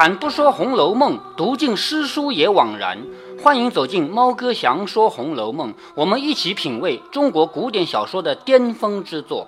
开坛不说《红楼梦》，读尽诗书也枉然。欢迎走进猫哥祥说《红楼梦》，我们一起品味中国古典小说的巅峰之作。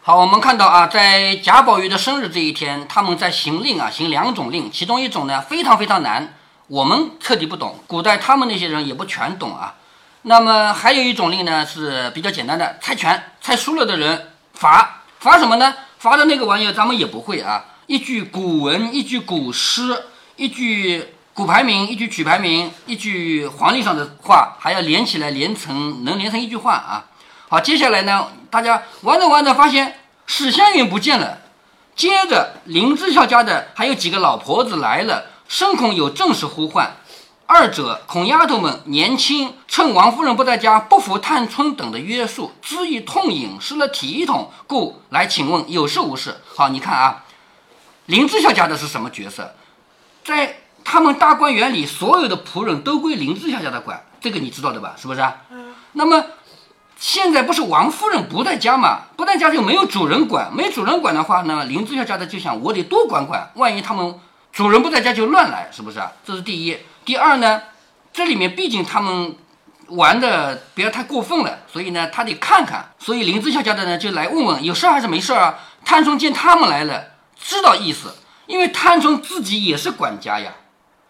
好，我们看到啊，在贾宝玉的生日这一天，他们在行令啊，行两种令，其中一种呢非常非常难，我们彻底不懂，古代他们那些人也不全懂啊。那么还有一种令呢是比较简单的，猜拳，猜输了的人罚，罚什么呢？罚的那个玩意儿咱们也不会啊。一句古文，一句古诗，一句古排名，一句曲排名，一句黄历上的话，还要连起来，连成能连成一句话啊！好，接下来呢，大家玩着玩着发现史湘云不见了，接着林之孝家的还有几个老婆子来了，深恐有正式呼唤。二者恐丫头们年轻，趁王夫人不在家，不服探春等的约束，恣意痛饮，失了体统，故来请问有事无事？好，你看啊。林之孝家的是什么角色？在他们大观园里，所有的仆人都归林之孝家的管，这个你知道的吧？是不是？嗯。那么现在不是王夫人不在家嘛？不在家就没有主人管，没主人管的话呢，林之孝家的就想我得多管管，万一他们主人不在家就乱来，是不是啊？这是第一。第二呢，这里面毕竟他们玩的不要太过分了，所以呢他得看看，所以林之孝家的呢就来问问有事还是没事啊？探春见他们来了。知道意思，因为探春自己也是管家呀。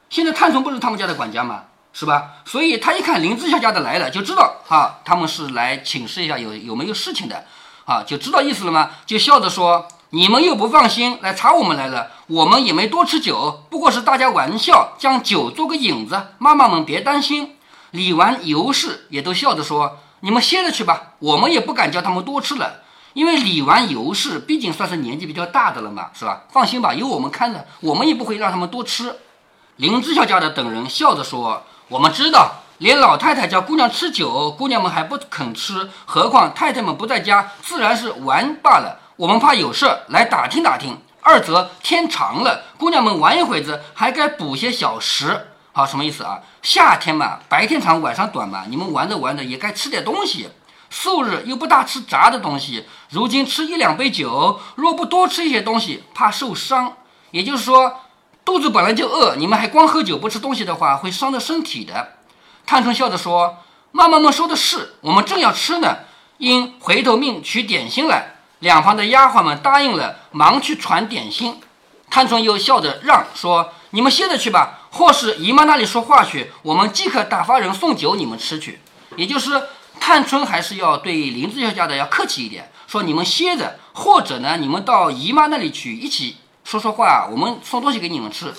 现在探春不是他们家的管家吗？是吧？所以他一看林之孝家的来了，就知道啊，他们是来请示一下有有没有事情的，啊，就知道意思了吗？就笑着说：“你们又不放心来查我们来了，我们也没多吃酒，不过是大家玩笑，将酒做个引子。妈妈们别担心。”李纨、尤氏也都笑着说：“你们歇着去吧，我们也不敢叫他们多吃了。”因为李纨、尤氏毕竟算是年纪比较大的了嘛，是吧？放心吧，有我们看着，我们也不会让他们多吃。林之孝家的等人笑着说：“我们知道，连老太太叫姑娘吃酒，姑娘们还不肯吃，何况太太们不在家，自然是玩罢了。我们怕有事来打听打听。二则天长了，姑娘们玩一会子，还该补些小食。好，什么意思啊？夏天嘛，白天长，晚上短嘛，你们玩着玩着也该吃点东西。”素日又不大吃炸的东西，如今吃一两杯酒，若不多吃一些东西，怕受伤。也就是说，肚子本来就饿，你们还光喝酒不吃东西的话，会伤到身体的。探春笑着说：“妈妈们说的是，我们正要吃呢，因回头命取点心来。”两旁的丫鬟们答应了，忙去传点心。探春又笑着让说：“你们歇着去吧，或是姨妈那里说话去，我们即可打发人送酒你们吃去。”也就是。探春还是要对林之孝家的要客气一点，说你们歇着，或者呢，你们到姨妈那里去一起说说话，我们送东西给你们吃。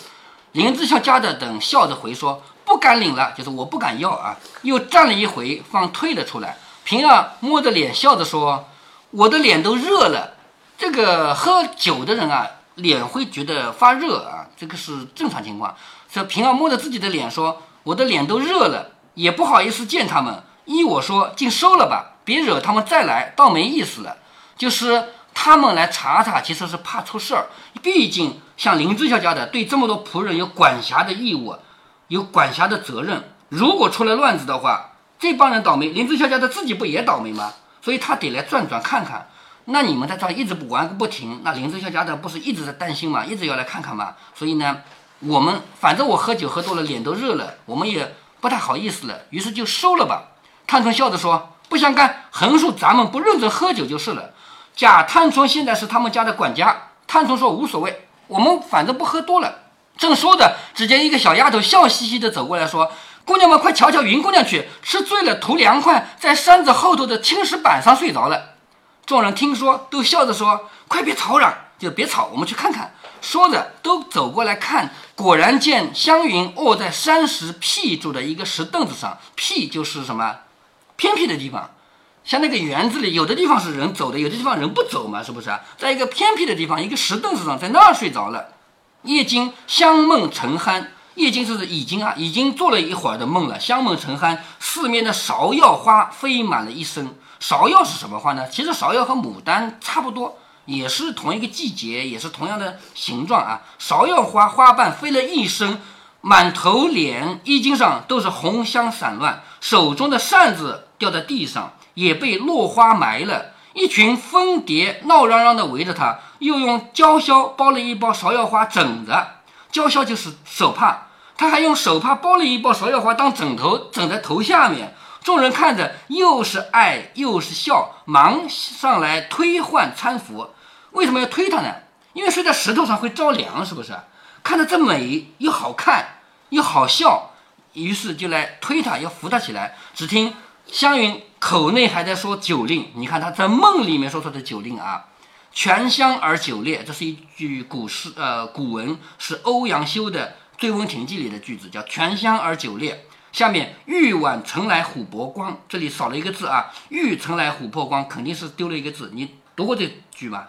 林之孝家的等笑着回说不敢领了，就是我不敢要啊。又站了一回，方退了出来。平儿摸着脸笑着说：“我的脸都热了。”这个喝酒的人啊，脸会觉得发热啊，这个是正常情况。说平儿摸着自己的脸说：“我的脸都热了，也不好意思见他们。”依我说，尽收了吧，别惹他们再来，倒没意思了。就是他们来查查，其实是怕出事儿。毕竟像林之孝家的，对这么多仆人有管辖的义务，有管辖的责任。如果出了乱子的话，这帮人倒霉，林之孝家的自己不也倒霉吗？所以他得来转转看看。那你们在这一直不玩个不停，那林之孝家的不是一直在担心吗？一直要来看看吗？所以呢，我们反正我喝酒喝多了，脸都热了，我们也不太好意思了，于是就收了吧。探春笑着说：“不相干，横竖咱们不认真喝酒就是了。”贾探春现在是他们家的管家。探春说：“无所谓，我们反正不喝多了。”正说着，只见一个小丫头笑嘻嘻地走过来说：“姑娘们，快瞧瞧云姑娘去，吃醉了图凉快，在山子后头的青石板上睡着了。”众人听说，都笑着说：“快别吵嚷，就别吵，我们去看看。”说着，都走过来看，果然见湘云卧在山石僻住的一个石凳子上，僻就是什么？偏僻的地方，像那个园子里，有的地方是人走的，有的地方人不走嘛，是不是啊？在一个偏僻的地方，一个石凳子上，在那儿睡着了。夜惊香梦沉酣，夜惊就是已经啊，已经做了一会儿的梦了。香梦沉酣，四面的芍药花飞满了一身。芍药是什么花呢？其实芍药和牡丹差不多，也是同一个季节，也是同样的形状啊。芍药花花瓣飞了一身。满头脸衣襟上都是红香散乱，手中的扇子掉在地上，也被落花埋了。一群蜂蝶闹嚷嚷的围着他，又用胶销包了一包芍药花枕着。胶销就是手帕，他还用手帕包了一包芍药花当枕头，枕在头下面。众人看着，又是爱又是笑，忙上来推换搀扶。为什么要推他呢？因为睡在石头上会着凉，是不是？看着这美又好看又好笑，于是就来推他，要扶他起来。只听湘云口内还在说酒令，你看他在梦里面说出的酒令啊，“泉香而酒冽”，这是一句古诗，呃，古文是欧阳修的《醉翁亭记》里的句子，叫“泉香而酒冽”。下面“玉碗盛来琥珀光”，这里少了一个字啊，“玉盛来琥珀光”肯定是丢了一个字，你读过这句吗？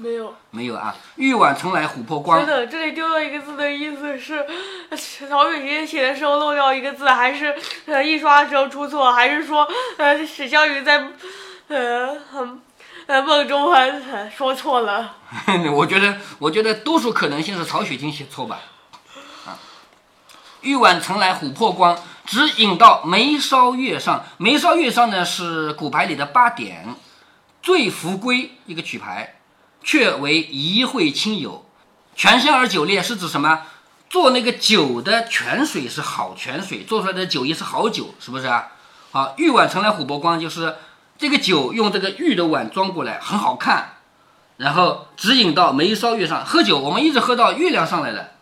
没有，没有啊！玉碗盛来琥珀光。真的，这里丢了一个字的意思是，曹雪芹写的时候漏掉一个字，还是呃印刷的时候出错，还是说呃史湘云在呃很呃梦中还说错了？我觉得，我觉得多数可能性是曹雪芹写错吧。啊，玉碗盛来琥珀光，只引到眉梢月上。眉梢月上呢是骨牌里的八点，醉扶归一个曲牌。却为一会亲友，泉香而酒冽是指什么？做那个酒的泉水是好泉水，做出来的酒也是好酒，是不是啊？好，玉碗盛来琥珀光，就是这个酒用这个玉的碗装过来，很好看。然后指引到眉梢月上，喝酒我们一直喝到月亮上来了，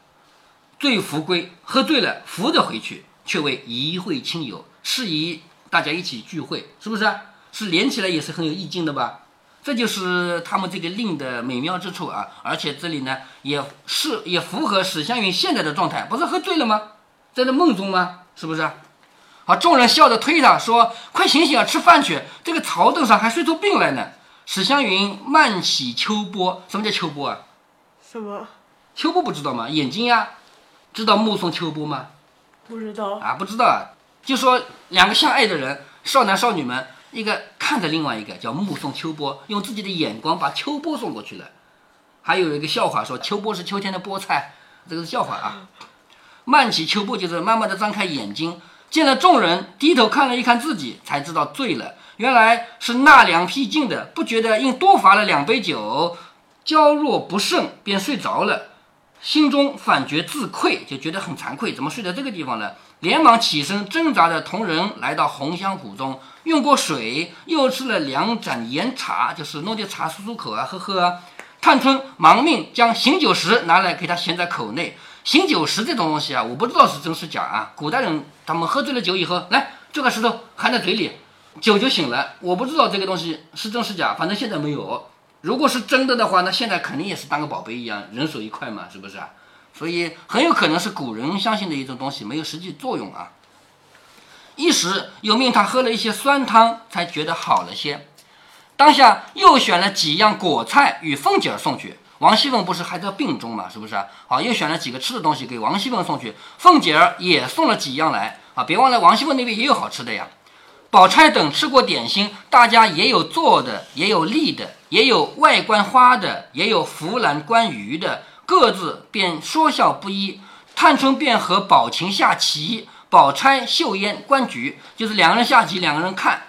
醉扶归，喝醉了扶着回去，却为一会亲友，适宜大家一起聚会，是不是？是连起来也是很有意境的吧？这就是他们这个令的美妙之处啊！而且这里呢，也是也符合史湘云现在的状态，不是喝醉了吗？在那梦中吗？是不是？好，众人笑着推他说：“快醒醒啊，吃饭去！这个草凳上还睡出病来呢。”史湘云慢起秋波，什么叫秋波啊？什么？秋波不知道吗？眼睛呀，知道目送秋波吗？不知道啊，不知道啊。就说两个相爱的人，少男少女们。一个看着另外一个叫目送秋波，用自己的眼光把秋波送过去了。还有一个笑话说秋波是秋天的菠菜，这个是笑话啊。慢起秋波就是慢慢的张开眼睛，见了众人，低头看了一看自己，才知道醉了。原来是纳凉僻静的，不觉得因多罚了两杯酒，娇弱不胜，便睡着了。心中反觉自愧，就觉得很惭愧，怎么睡在这个地方呢？连忙起身，挣扎着同人来到红香圃中。用过水，又吃了两盏盐茶，就是弄点茶漱漱口啊，喝喝啊。探春忙命将醒酒石拿来给他衔在口内。醒酒石这种东西啊，我不知道是真是假啊。古代人他们喝醉了酒以后，来这个石头含在嘴里，酒就醒了。我不知道这个东西是真是假，反正现在没有。如果是真的的话，那现在肯定也是当个宝贝一样，人手一块嘛，是不是啊？所以很有可能是古人相信的一种东西，没有实际作用啊。一时又命他喝了一些酸汤，才觉得好了些。当下又选了几样果菜与凤姐儿送去。王熙凤不是还在病中嘛，是不是？好，又选了几个吃的东西给王熙凤送去。凤姐儿也送了几样来啊！别忘了，王熙凤那边也有好吃的呀。宝钗等吃过点心，大家也有坐的，也有立的，也有外观花的，也有扶栏观鱼的，各自便说笑不一。探春便和宝琴下棋。宝钗、秀烟、观菊，就是两个人下棋，两个人看。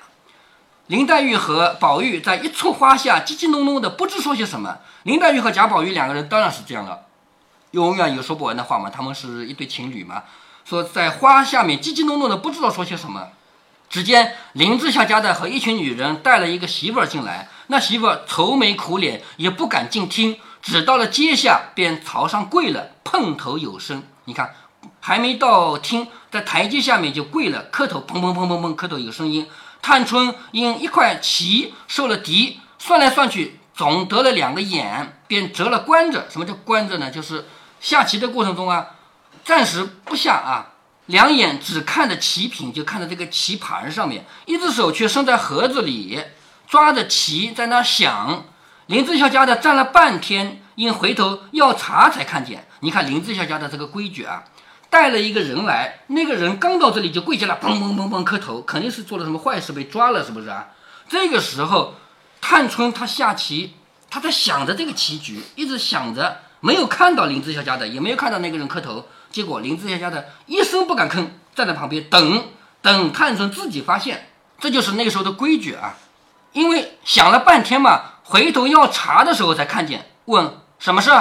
林黛玉和宝玉在一簇花下叽叽哝哝的，不知说些什么。林黛玉和贾宝玉两个人当然是这样了，永远有说不完的话嘛。他们是一对情侣嘛，说在花下面叽叽哝哝的，不知道说些什么。只见林之孝家的和一群女人带了一个媳妇儿进来，那媳妇儿愁眉苦脸，也不敢进厅，只到了阶下便朝上跪了，碰头有声。你看。还没到厅，在台阶下面就跪了，磕头，砰砰砰砰砰，磕头有声音。探春因一块棋受了敌，算来算去总得了两个眼，便折了关着。什么叫关着呢？就是下棋的过程中啊，暂时不下啊，两眼只看着棋品，就看着这个棋盘上面，一只手却伸在盒子里，抓着棋在那想。林志孝家的站了半天，因回头要茶才看见。你看林志孝家的这个规矩啊。带了一个人来，那个人刚到这里就跪下来，砰砰砰砰磕头，肯定是做了什么坏事被抓了，是不是啊？这个时候，探春她下棋，她在想着这个棋局，一直想着，没有看到林志孝家的，也没有看到那个人磕头。结果林志孝家的一声不敢吭，站在旁边等，等探春自己发现，这就是那个时候的规矩啊。因为想了半天嘛，回头要查的时候才看见，问什么事？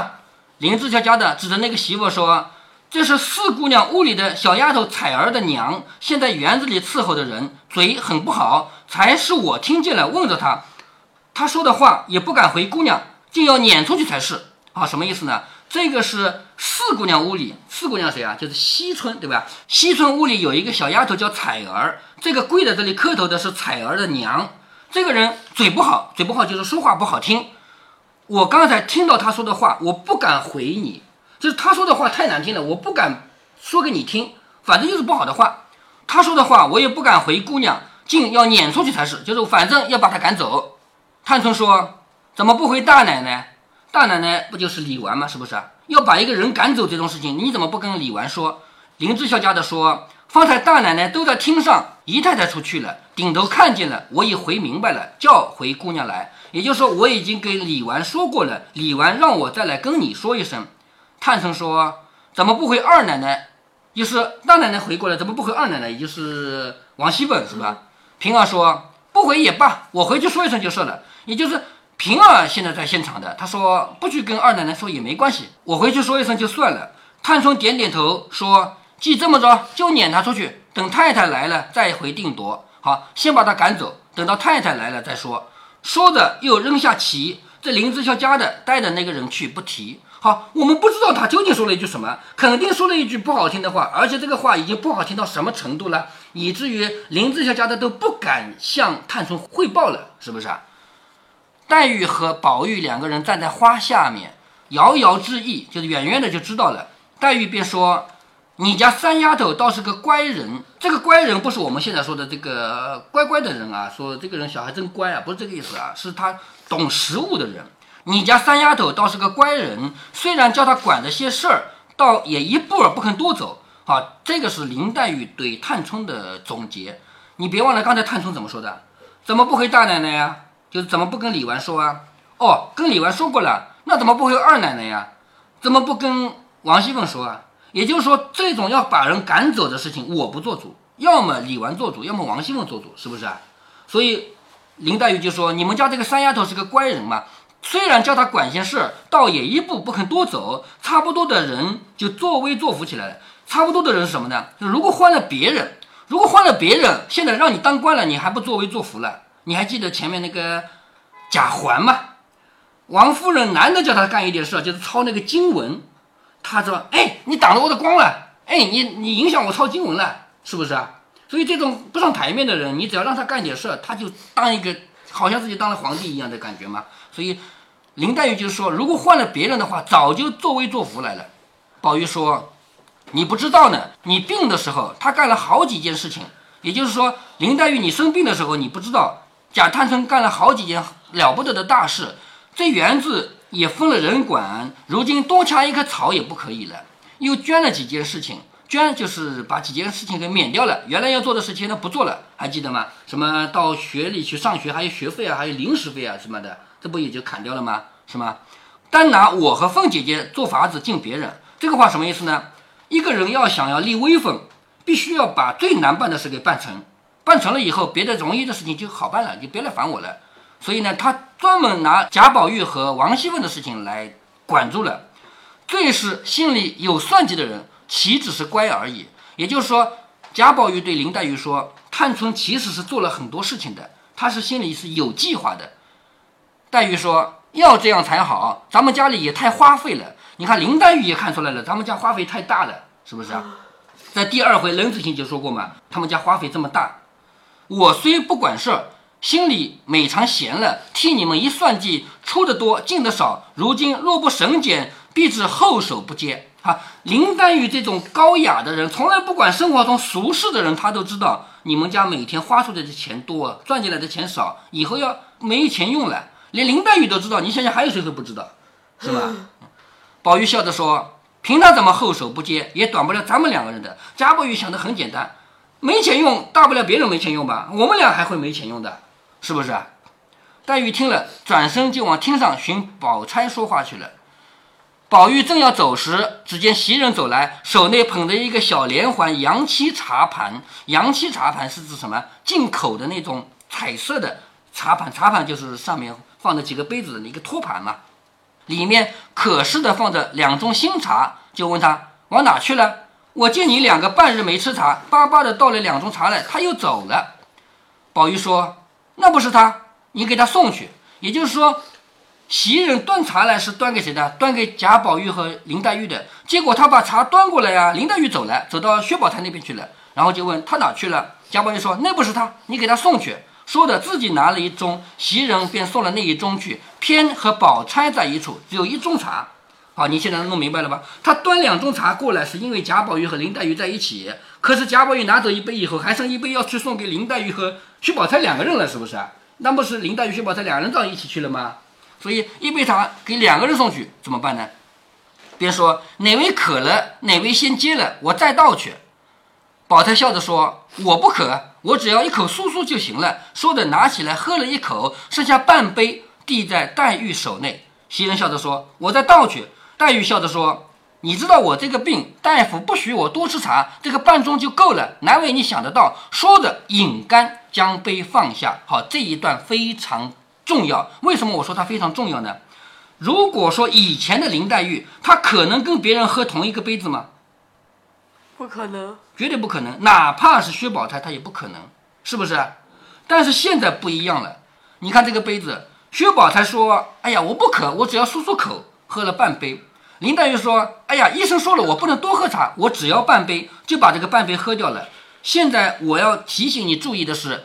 林志孝家的指着那个媳妇说：“这是四姑娘屋里的小丫头彩儿的娘，现在园子里伺候的人，嘴很不好，才是我听见了，问着她，她说的话也不敢回姑娘，竟要撵出去才是啊！什么意思呢？这个是四姑娘屋里，四姑娘谁啊？就是西村，对吧？西村屋里有一个小丫头叫彩儿，这个跪在这里磕头的是彩儿的娘。这个人嘴不好，嘴不好就是说话不好听。我刚才听到他说的话，我不敢回你，就是他说的话太难听了，我不敢说给你听，反正就是不好的话。他说的话我也不敢回姑娘，竟要撵出去才是，就是反正要把他赶走。探春说：“怎么不回大奶奶？大奶奶不就是李纨吗？是不是？要把一个人赶走这种事情，你怎么不跟李纨说？”林志孝家的说：“方才大奶奶都在厅上，姨太太出去了，顶头看见了，我已回明白了，叫回姑娘来。”也就是说，我已经给李纨说过了，李纨让我再来跟你说一声。探春说：“怎么不回二奶奶？就是大奶奶回过来，怎么不回二奶奶？也就是王熙凤是吧？”平儿说：“不回也罢，我回去说一声就是了。”也就是平儿现在在现场的，她说不去跟二奶奶说也没关系，我回去说一声就算了。探春点点头说：“既这么着，就撵她出去，等太太来了再回定夺。好，先把她赶走，等到太太来了再说。”说着，又扔下棋。这林之孝家的带着那个人去，不提。好，我们不知道他究竟说了一句什么，肯定说了一句不好听的话，而且这个话已经不好听到什么程度了，以至于林之孝家的都不敢向探春汇报了，是不是啊？黛玉和宝玉两个人站在花下面，遥遥之意，就是远远的就知道了。黛玉便说。你家三丫头倒是个乖人，这个乖人不是我们现在说的这个乖乖的人啊，说这个人小孩真乖啊，不是这个意思啊，是他懂食物的人。你家三丫头倒是个乖人，虽然叫他管着些事儿，倒也一步儿不肯多走。好，这个是林黛玉对探春的总结。你别忘了刚才探春怎么说的，怎么不回大奶奶呀？就是怎么不跟李纨说啊？哦，跟李纨说过了，那怎么不回二奶奶呀？怎么不跟王熙凤说啊？也就是说，这种要把人赶走的事情，我不做主，要么李纨做主，要么王熙凤做主，是不是啊？所以林黛玉就说：“你们家这个三丫头是个乖人嘛，虽然叫他管些事，倒也一步不肯多走。差不多的人就作威作福起来了。差不多的人是什么呢？就如果换了别人，如果换了别人，现在让你当官了，你还不作威作福了？你还记得前面那个贾环吗？王夫人难得叫他干一点事，就是抄那个经文。”他说：“哎，你挡了我的光了，哎，你你影响我抄经文了，是不是啊？所以这种不上台面的人，你只要让他干点事，他就当一个好像自己当了皇帝一样的感觉嘛。所以林黛玉就是说，如果换了别人的话，早就作威作福来了。宝玉说：你不知道呢，你病的时候，他干了好几件事情。也就是说，林黛玉你生病的时候，你不知道贾探春干了好几件了不得的大事。这园子。”也分了人管，如今多掐一棵草也不可以了，又捐了几件事情，捐就是把几件事情给免掉了，原来要做的事情呢不做了，还记得吗？什么到学里去上学还有学费啊，还有零食费啊什么的，这不也就砍掉了吗？是吗？单拿我和凤姐姐做法子敬别人，这个话什么意思呢？一个人要想要立威风，必须要把最难办的事给办成，办成了以后，别的容易的事情就好办了，就别来烦我了。所以呢，他专门拿贾宝玉和王熙凤的事情来管住了。最是心里有算计的人，岂只是乖而已？也就是说，贾宝玉对林黛玉说：“探春其实是做了很多事情的，他是心里是有计划的。”黛玉说：“要这样才好，咱们家里也太花费了。你看林黛玉也看出来了，咱们家花费太大了，是不是啊？在第二回冷子兴就说过嘛，他们家花费这么大，我虽不管事儿。”心里每常闲了，替你们一算计，出的多，进的少。如今若不省俭，必致后手不接。哈，林黛玉这种高雅的人，从来不管生活中俗事的人，他都知道你们家每天花出来的钱多，赚进来的钱少，以后要没钱用了。连林黛玉都知道，你想想还有谁会不知道，是吧？宝玉笑着说：“凭他怎么后手不接，也短不了咱们两个人的。”贾宝玉想的很简单，没钱用，大不了别人没钱用吧，我们俩还会没钱用的。是不是啊？黛玉听了，转身就往厅上寻宝钗说话去了。宝玉正要走时，只见袭人走来，手内捧着一个小连环洋漆茶盘。洋漆茶盘是指什么？进口的那种彩色的茶盘，茶盘就是上面放着几个杯子的一个托盘嘛，里面可视的放着两盅新茶，就问他往哪去了？我见你两个半日没吃茶，巴巴的倒了两盅茶来，他又走了。宝玉说：“那不是他，你给他送去。”也就是说，袭人端茶来是端给谁的？端给贾宝玉和林黛玉的。结果他把茶端过来呀，林黛玉走了，走到薛宝钗那边去了，然后就问他哪去了。贾宝玉说：“那不是他，你给他送去。”说的自己拿了一盅，袭人便送了那一盅去，偏和宝钗在一处，只有一盅茶。好，你现在弄明白了吧？他端两盅茶过来，是因为贾宝玉和林黛玉在一起。可是贾宝玉拿走一杯以后，还剩一杯要去送给林黛玉和薛宝钗两个人了，是不是？那不是林黛玉、薛宝钗两人到一起去了吗？所以一杯茶给两个人送去，怎么办呢？别说哪位渴了，哪位先接了，我再倒去。宝钗笑着说：“我不渴，我只要一口酥酥就行了。”说着拿起来喝了一口，剩下半杯递在黛玉手内。袭人笑着说：“我再倒去。”黛玉笑着说：“你知道我这个病，大夫不许我多吃茶，这个半盅就够了，难为你想得到。”说着饮干，将杯放下。好，这一段非常重要。为什么我说它非常重要呢？如果说以前的林黛玉，她可能跟别人喝同一个杯子吗？不可能，绝对不可能，哪怕是薛宝钗，她也不可能，是不是？但是现在不一样了，你看这个杯子，薛宝钗说：“哎呀，我不渴，我只要漱漱口，喝了半杯。”林黛玉说：“哎呀，医生说了，我不能多喝茶，我只要半杯，就把这个半杯喝掉了。”现在我要提醒你注意的是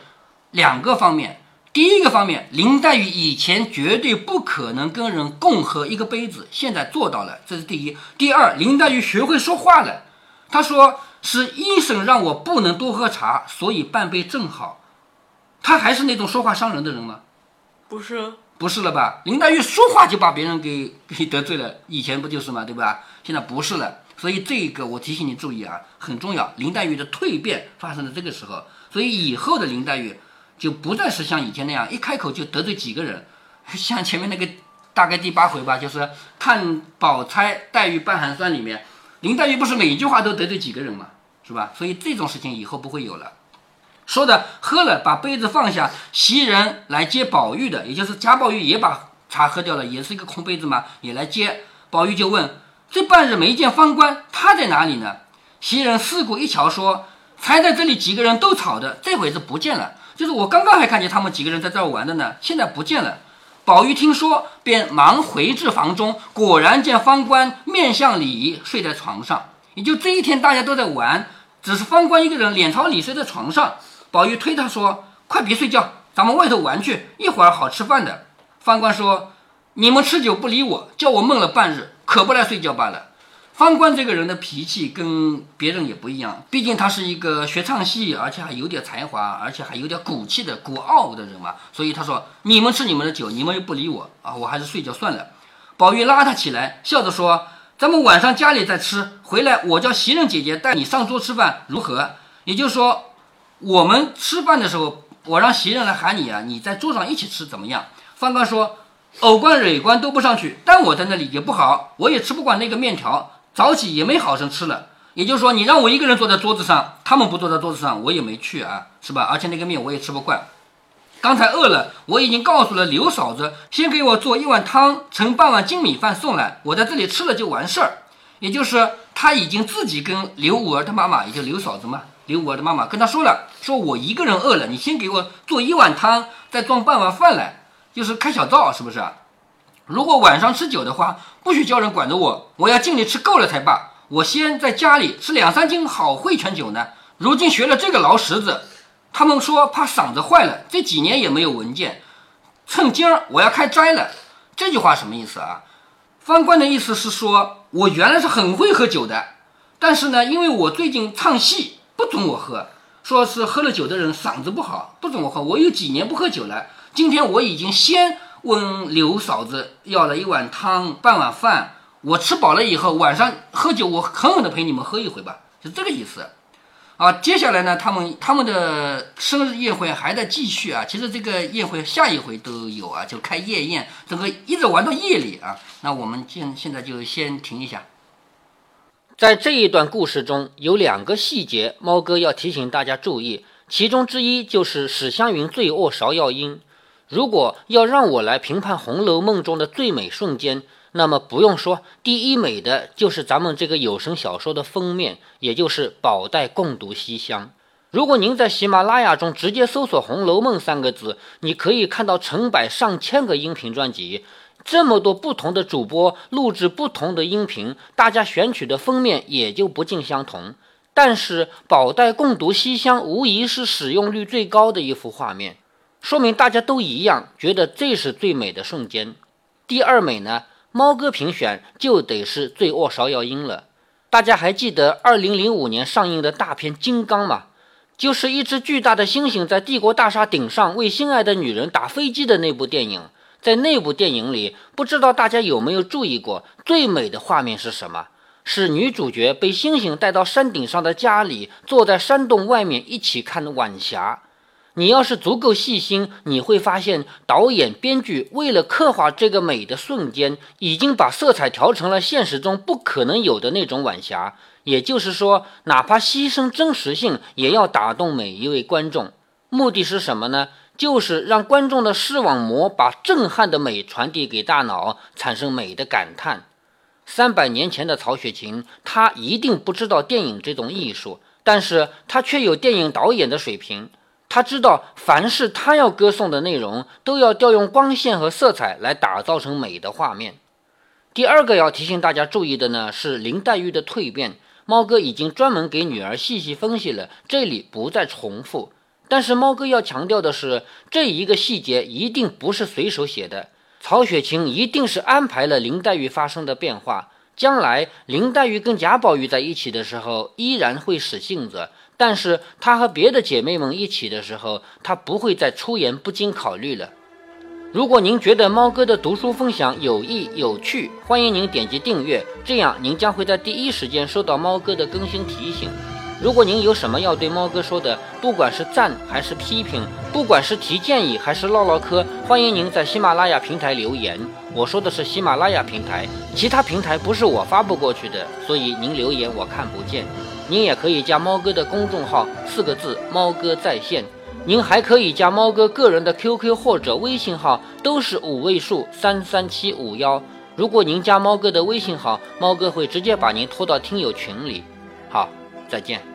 两个方面。第一个方面，林黛玉以前绝对不可能跟人共喝一个杯子，现在做到了，这是第一。第二，林黛玉学会说话了。她说：“是医生让我不能多喝茶，所以半杯正好。”他还是那种说话伤人的人吗？不是，不是了吧？林黛玉说话就把别人给 给得罪了，以前不就是嘛，对吧？现在不是了，所以这个我提醒你注意啊，很重要。林黛玉的蜕变发生在这个时候，所以以后的林黛玉就不再是像以前那样一开口就得罪几个人，像前面那个大概第八回吧，就是看宝钗、黛玉半寒酸里面。林黛玉不是每一句话都得罪几个人嘛，是吧？所以这种事情以后不会有了。说的喝了，把杯子放下，袭人来接宝玉的，也就是贾宝玉也把茶喝掉了，也是一个空杯子嘛，也来接。宝玉就问：这半日没见方官，他在哪里呢？袭人四顾一瞧，说：才在这里几个人都吵的，这会子不见了。就是我刚刚还看见他们几个人在这儿玩的呢，现在不见了。宝玉听说，便忙回至房中，果然见方官面向里睡在床上。也就这一天，大家都在玩，只是方官一个人脸朝里睡在床上。宝玉推他说：“快别睡觉，咱们外头玩去，一会儿好吃饭的。”方官说：“你们吃酒不理我，叫我闷了半日，可不来睡觉罢了。”方官这个人的脾气跟别人也不一样，毕竟他是一个学唱戏，而且还有点才华，而且还有点骨气的、古傲的人嘛。所以他说：“你们吃你们的酒，你们又不理我啊，我还是睡觉算了。”宝玉拉他起来，笑着说：“咱们晚上家里再吃，回来我叫袭人姐姐带你上桌吃饭，如何？”也就是说，我们吃饭的时候，我让袭人来喊你啊，你在桌上一起吃怎么样？方官说：“偶官、蕊官都不上去，但我在那里也不好，我也吃不惯那个面条。”早起也没好生吃了，也就是说，你让我一个人坐在桌子上，他们不坐在桌子上，我也没去啊，是吧？而且那个面我也吃不惯。刚才饿了，我已经告诉了刘嫂子，先给我做一碗汤，盛半碗精米饭送来，我在这里吃了就完事儿。也就是他已经自己跟刘五儿的妈妈，也就刘嫂子嘛，刘五儿的妈妈跟他说了，说我一个人饿了，你先给我做一碗汤，再装半碗饭来，就是开小灶，是不是？如果晚上吃酒的话，不许叫人管着我，我要尽力吃够了才罢。我先在家里吃两三斤好汇泉酒呢。如今学了这个劳什子，他们说怕嗓子坏了，这几年也没有闻见。趁今儿我要开斋了。这句话什么意思啊？方官的意思是说，我原来是很会喝酒的，但是呢，因为我最近唱戏，不准我喝，说是喝了酒的人嗓子不好，不准我喝。我有几年不喝酒了，今天我已经先。问刘嫂子要了一碗汤，半碗饭。我吃饱了以后，晚上喝酒，我狠狠的陪你们喝一回吧，是这个意思。啊，接下来呢，他们他们的生日宴会还在继续啊。其实这个宴会下一回都有啊，就开夜宴，整个一直玩到夜里啊。那我们现现在就先停一下。在这一段故事中有两个细节，猫哥要提醒大家注意，其中之一就是史湘云醉卧芍药阴。如果要让我来评判《红楼梦》中的最美瞬间，那么不用说，第一美的就是咱们这个有声小说的封面，也就是“宝黛共读西厢”。如果您在喜马拉雅中直接搜索“红楼梦”三个字，你可以看到成百上千个音频专辑，这么多不同的主播录制不同的音频，大家选取的封面也就不尽相同。但是“宝黛共读西厢”无疑是使用率最高的一幅画面。说明大家都一样，觉得这是最美的瞬间。第二美呢，猫哥评选就得是《醉卧芍药鹰》了。大家还记得二零零五年上映的大片《金刚》吗？就是一只巨大的猩猩在帝国大厦顶上为心爱的女人打飞机的那部电影。在那部电影里，不知道大家有没有注意过，最美的画面是什么？是女主角被猩猩带到山顶上的家里，坐在山洞外面一起看晚霞。你要是足够细心，你会发现导演、编剧为了刻画这个美的瞬间，已经把色彩调成了现实中不可能有的那种晚霞。也就是说，哪怕牺牲真实性，也要打动每一位观众。目的是什么呢？就是让观众的视网膜把震撼的美传递给大脑，产生美的感叹。三百年前的曹雪芹，他一定不知道电影这种艺术，但是他却有电影导演的水平。他知道，凡是他要歌颂的内容，都要调用光线和色彩来打造成美的画面。第二个要提醒大家注意的呢，是林黛玉的蜕变。猫哥已经专门给女儿细细分析了，这里不再重复。但是猫哥要强调的是，这一个细节一定不是随手写的，曹雪芹一定是安排了林黛玉发生的变化。将来林黛玉跟贾宝玉在一起的时候，依然会使性子。但是她和别的姐妹们一起的时候，她不会再出言不经考虑了。如果您觉得猫哥的读书分享有益有趣，欢迎您点击订阅，这样您将会在第一时间收到猫哥的更新提醒。如果您有什么要对猫哥说的，不管是赞还是批评，不管是提建议还是唠唠嗑，欢迎您在喜马拉雅平台留言。我说的是喜马拉雅平台，其他平台不是我发布过去的，所以您留言我看不见。您也可以加猫哥的公众号，四个字“猫哥在线”。您还可以加猫哥个人的 QQ 或者微信号，都是五位数三三七五幺。如果您加猫哥的微信号，猫哥会直接把您拖到听友群里。好，再见。